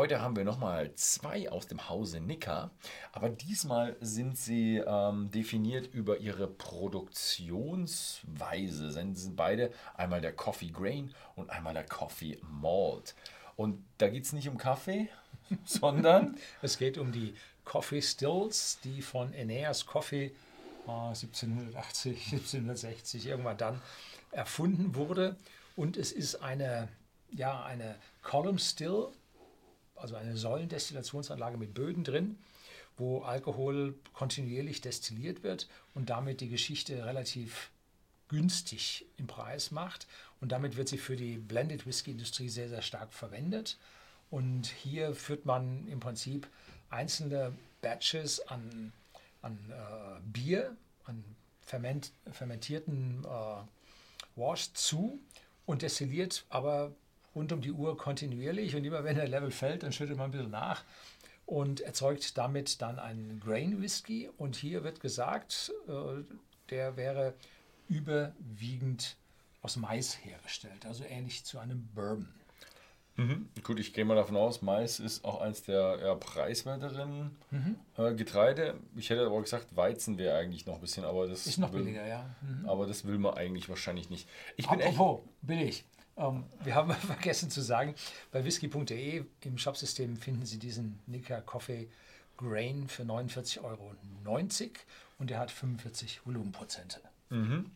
heute haben wir nochmal zwei aus dem Hause Nicker, aber diesmal sind sie ähm, definiert über ihre Produktionsweise. Sie sind beide einmal der Coffee Grain und einmal der Coffee Malt. Und da geht es nicht um Kaffee, sondern es geht um die Coffee Stills, die von Aeneas Coffee äh, 1780, 1760 irgendwann dann erfunden wurde. Und es ist eine, ja, eine Column Still, also eine Säulendestillationsanlage mit Böden drin, wo Alkohol kontinuierlich destilliert wird und damit die Geschichte relativ günstig im Preis macht. Und damit wird sie für die Blended Whisky Industrie sehr, sehr stark verwendet. Und hier führt man im Prinzip einzelne Batches an, an äh, Bier, an ferment, fermentierten äh, Wash zu und destilliert aber rund um die Uhr kontinuierlich. Und immer wenn der Level fällt, dann schüttet man ein bisschen nach und erzeugt damit dann einen Grain Whisky. Und hier wird gesagt, äh, der wäre überwiegend aus Mais hergestellt, also ähnlich zu einem Bourbon. Mhm. Gut, ich gehe mal davon aus, Mais ist auch eins der ja, preiswerteren mhm. äh, Getreide. Ich hätte aber gesagt, Weizen wäre eigentlich noch ein bisschen, aber das ist noch will, billiger, ja. Mhm. Aber das will man eigentlich wahrscheinlich nicht. Ich bin Apropos, echt billig. Ähm, wir haben vergessen zu sagen, bei whisky.de im Shopsystem finden Sie diesen Nika Coffee Grain für 49,90 Euro und der hat 45 Volumenprozente. Mhm.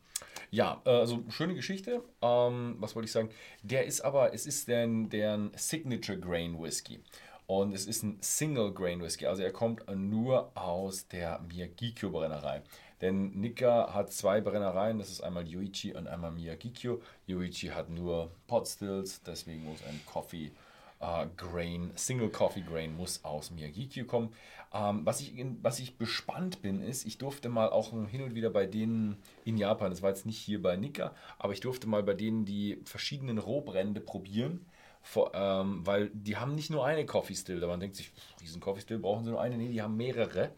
Ja, äh, also schöne Geschichte. Ähm, was wollte ich sagen? Der ist aber, es ist deren, deren Signature Grain Whisky. Und es ist ein Single Grain Whisky. Also er kommt nur aus der Miyagikyo Brennerei. Denn Nika hat zwei Brennereien, das ist einmal Yuichi und einmal Miyagikyo. Yuichi hat nur Pot Stills, deswegen muss ein Coffee äh, Grain, Single Coffee Grain muss aus Miyagikyo kommen. Ähm, was, ich in, was ich bespannt bin, ist, ich durfte mal auch hin und wieder bei denen in Japan, das war jetzt nicht hier bei Nika, aber ich durfte mal bei denen die verschiedenen Rohbrände probieren. Vor, ähm, weil die haben nicht nur eine Coffee Still, da man denkt sich, diesen Coffee Still brauchen sie nur eine, nee, die haben mehrere.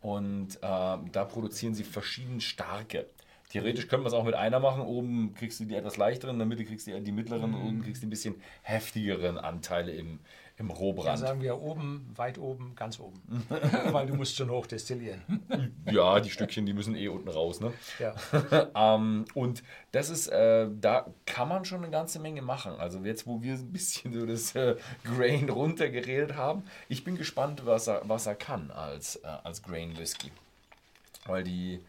Und äh, da produzieren sie verschieden starke. Theoretisch könnte man es auch mit einer machen. Oben kriegst du die etwas leichteren, in der Mitte kriegst du die mittleren, mhm. unten kriegst du ein bisschen heftigeren Anteile im, im Rohbrand. Ja, sagen wir oben, weit oben, ganz oben. Weil du musst schon hoch destillieren. ja, die Stückchen, die müssen eh unten raus. Ne? Ja. ähm, und das ist, äh, da kann man schon eine ganze Menge machen. Also jetzt, wo wir ein bisschen so das äh, Grain runtergeredet haben, ich bin gespannt, was er, was er kann als, äh, als Grain Whisky. Weil die,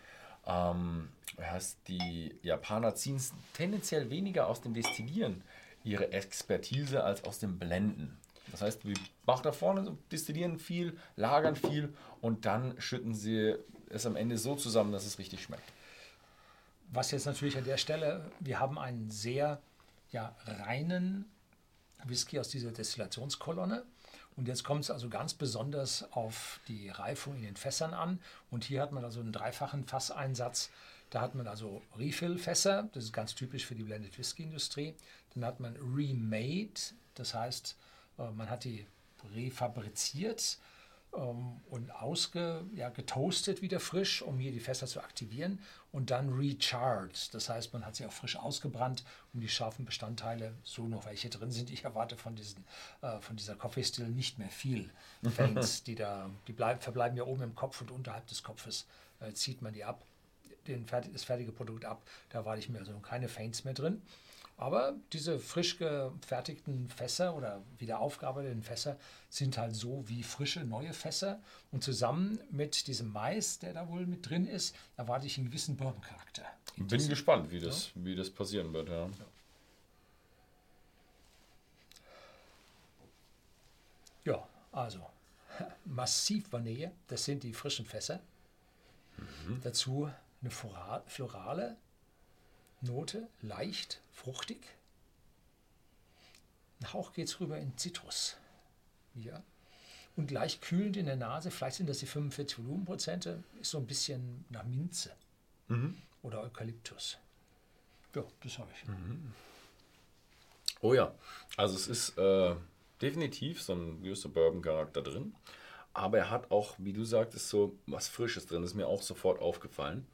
ähm, heißt, die Japaner ziehen tendenziell weniger aus dem Destillieren ihre Expertise als aus dem Blenden. Das heißt, wir machen da vorne, destillieren viel, lagern viel und dann schütten sie es am Ende so zusammen, dass es richtig schmeckt. Was jetzt natürlich an der Stelle, wir haben einen sehr ja, reinen Whisky aus dieser Destillationskolonne. Und jetzt kommt es also ganz besonders auf die Reifung in den Fässern an. Und hier hat man also einen dreifachen Fasseinsatz. Da hat man also Refill-Fässer, das ist ganz typisch für die Blended Whisky-Industrie. Dann hat man Remade, das heißt, man hat die refabriziert ähm, und ausge, ja, getoastet wieder frisch, um hier die Fässer zu aktivieren. Und dann recharged, das heißt, man hat sie auch frisch ausgebrannt, um die scharfen Bestandteile, so noch welche drin sind. Ich erwarte von, diesen, äh, von dieser Coffee Still nicht mehr viel Faints, die da, die bleib, verbleiben ja oben im Kopf und unterhalb des Kopfes äh, zieht man die ab, den, das fertige Produkt ab. Da erwarte ich mir also keine Faints mehr drin. Aber diese frisch gefertigten Fässer oder wieder aufgearbeiteten Fässer sind halt so wie frische neue Fässer. Und zusammen mit diesem Mais, der da wohl mit drin ist, erwarte ich einen gewissen Bourbon-Charakter. Bin gespannt, wie das, ja. wie das passieren wird. Ja. ja, also massiv Vanille, das sind die frischen Fässer. Mhm. Dazu eine florale Note, leicht, fruchtig. Ein Hauch geht es rüber in Zitrus. Ja. Und leicht kühlend in der Nase, vielleicht sind das die 45 Volumenprozente, ist so ein bisschen nach Minze mhm. oder Eukalyptus. Ja, das habe ich. Mhm. Oh ja, also es ist äh, definitiv so ein Bourbon-Charakter drin. Aber er hat auch, wie du sagtest, so was Frisches drin. Das ist mir auch sofort aufgefallen.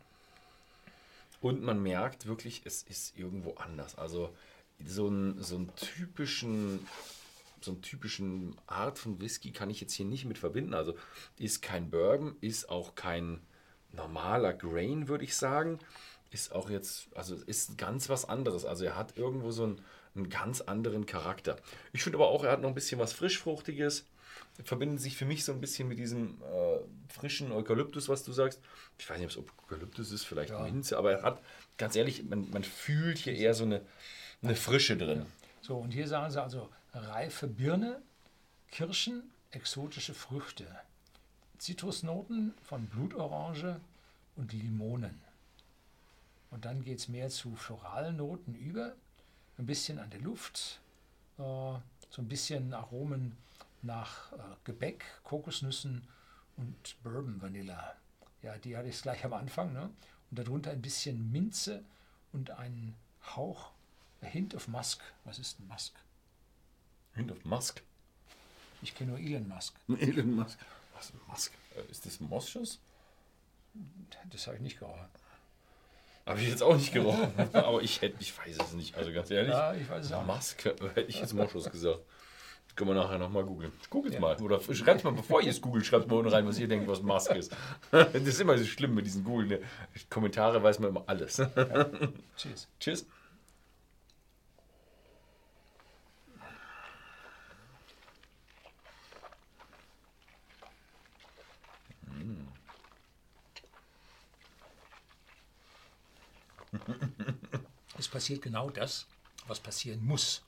Und man merkt wirklich, es ist irgendwo anders. Also so einen, so einen typischen so einen typischen Art von Whisky kann ich jetzt hier nicht mit verbinden. Also ist kein Bourbon, ist auch kein normaler Grain, würde ich sagen. Ist auch jetzt, also ist ganz was anderes. Also er hat irgendwo so einen, einen ganz anderen Charakter. Ich finde aber auch, er hat noch ein bisschen was Frischfruchtiges. Verbinden sich für mich so ein bisschen mit diesem äh, frischen Eukalyptus, was du sagst. Ich weiß nicht, ob es Eukalyptus ist, vielleicht Ja. Minze, aber er hat, ganz ehrlich, man, man fühlt hier eher so eine, eine Frische drin. So, und hier sagen sie also reife Birne, Kirschen, exotische Früchte, Zitrusnoten von Blutorange und Limonen. Und dann geht es mehr zu floralen Noten über, ein bisschen an der Luft, äh, so ein bisschen Aromen nach äh, Gebäck, Kokosnüssen und Bourbon Vanilla. Ja, die hatte ich gleich am Anfang. Ne? Und darunter ein bisschen Minze und ein Hauch, a Hint of Musk. Was ist ein Musk? Hint of Musk. Ich kenne nur Elon Musk. Elon Musk. Was Musk? Äh, Ist das Moschus? Das habe ich nicht gehört. Habe ich jetzt auch nicht gerochen. aber ich hätte, ich weiß es nicht. Also ganz ehrlich. Ja, ich weiß es äh, hätte ich jetzt Moschus gesagt. Können wir nachher nochmal googeln. Googelt mal. Oder schreibt mal, bevor ihr es googelt, schreibt mal unten rein, was ihr denkt, was Musk ist. Das ist immer so schlimm mit diesen Googeln. ne? Kommentare weiß man immer alles. Cheers. Tschüss. Es passiert genau das, was passieren muss.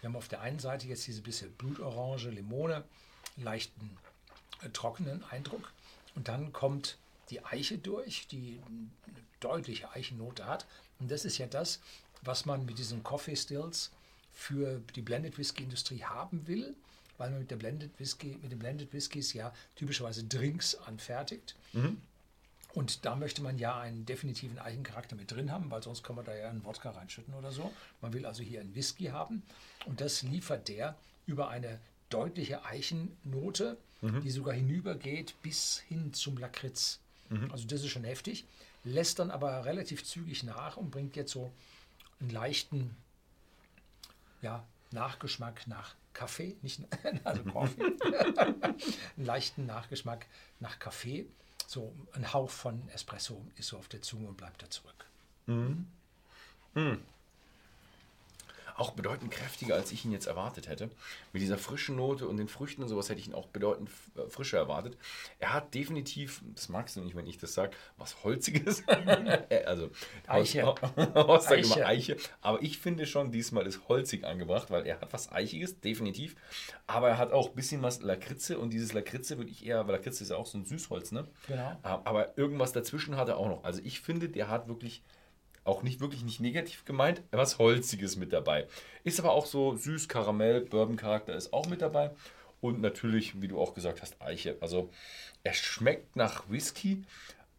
Wir haben auf der einen Seite jetzt diese bisschen Blutorange, Limone, leichten äh, trockenen Eindruck. Und dann kommt die Eiche durch, die eine deutliche Eichennote hat. Und das ist ja das, was man mit diesen Coffee Stills für die Blended Whisky Industrie haben will, weil man mit, der Blended Whisky, mit den Blended Whiskys ja typischerweise Drinks anfertigt. Und da möchte man ja einen definitiven Eichencharakter mit drin haben, weil sonst kann man da ja einen Wodka reinschütten oder so. Man will also hier einen Whisky haben und das liefert der über eine deutliche Eichennote, die sogar hinübergeht bis hin zum Lakritz. Also das ist schon heftig, lässt dann aber relativ zügig nach und bringt jetzt so einen leichten ja, Nachgeschmack nach Kaffee, nicht also Coffee, einen leichten Nachgeschmack nach Kaffee. So ein Hauch von Espresso ist so auf der Zunge und bleibt da zurück. Auch bedeutend kräftiger, als ich ihn jetzt erwartet hätte. Mit dieser frischen Note und den Früchten und sowas hätte ich ihn auch bedeutend äh, frischer erwartet. Er hat definitiv, das magst du nicht, wenn ich das sage, was Holziges. Äh, also Eiche. Horst sagt Eiche. Eiche. Aber ich finde schon, diesmal ist holzig angebracht, weil er hat was Eichiges, definitiv. Aber er hat auch ein bisschen was Lakritze und dieses Lakritze würde ich eher, weil Lakritze ist ja auch so ein Süßholz, ne? Genau. Aber irgendwas dazwischen hat er auch noch. Also ich finde, der hat wirklich auch nicht wirklich nicht negativ gemeint, was Holziges mit dabei. Ist aber auch so süß, Karamell, Bourbon-Charakter ist auch mit dabei. Und natürlich, wie du auch gesagt hast, Eiche. Also er schmeckt nach Whisky,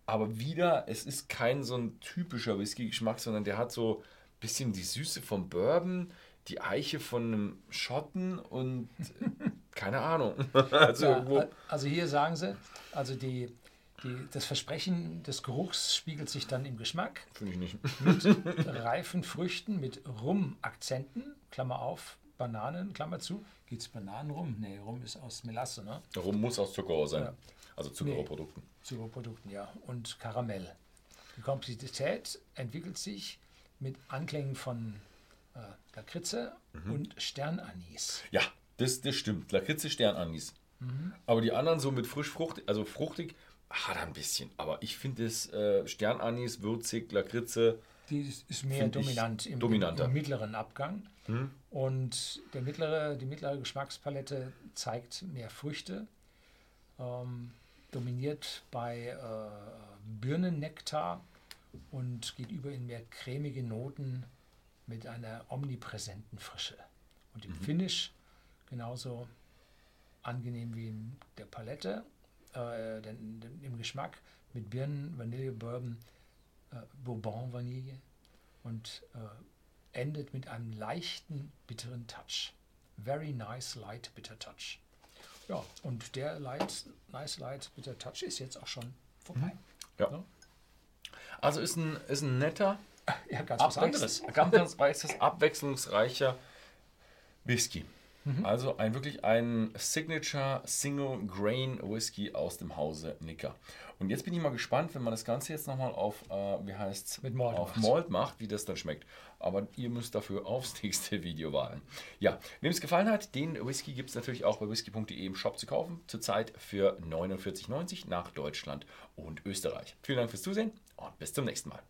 aber wieder, es ist kein so ein typischer Whisky-Geschmack, sondern der hat so ein bisschen die Süße vom Bourbon, die Eiche von einem Schotten und äh, keine Ahnung. Also Ja, irgendwo. also hier sagen sie, also die, die, das Versprechen des Geruchs spiegelt sich dann im Geschmack. Finde ich nicht. reifen Früchten mit Rum-Akzenten, Klammer auf, Bananen, Klammer zu. Gibt es Bananenrum? Nee, Rum ist aus Melasse, ne? Rum muss aus Zuckerrohr sein. Ja. Also Zuckerrohrprodukten. Zuckerprodukten, ja. Und Karamell. Die Komplexität entwickelt sich mit Anklängen von äh, Lakritze und Sternanis. Ja, das, das stimmt. Lakritze, Sternanis. Aber die anderen so mit frisch fruchtig, also fruchtig, hat ein bisschen. Aber ich finde es äh, Sternanis, würzig, Lakritze. Die ist- mehr dominant im, dominanter. im mittleren Abgang. Und der mittlere, die mittlere Geschmackspalette zeigt mehr Früchte, ähm, dominiert bei äh, Birnennektar und geht über in mehr cremige Noten mit einer omnipräsenten Frische. Und im Finish genauso angenehm wie in der Palette, äh, den, den, im Geschmack mit Birnen, Vanille, Bourbon, äh, Bourbon Vanille und äh, endet mit einem leichten bitteren Touch. Very nice light bitter touch. Ja, und der light, nice light bitter touch ist jetzt auch schon vorbei. Ja. Ja. Also ist ein, ist ein netter, Ja, ganz was anderes. ganz, ganz weißes, abwechslungsreicher Whisky. Mhm. Also ein wirklich ein Signature Single Grain Whisky aus dem Hause Nicker. Und jetzt bin ich mal gespannt, wenn man das Ganze jetzt nochmal auf, äh, wie heißt's, Mit Malt auf macht. Malt macht, wie das dann schmeckt. Aber ihr müsst dafür aufs nächste Video warten. Ja, wem es gefallen hat, den Whisky gibt es natürlich auch bei whisky.de im Shop zu kaufen. Zurzeit für 49,90 nach Deutschland und Österreich. Vielen Dank fürs Zusehen und bis zum nächsten Mal.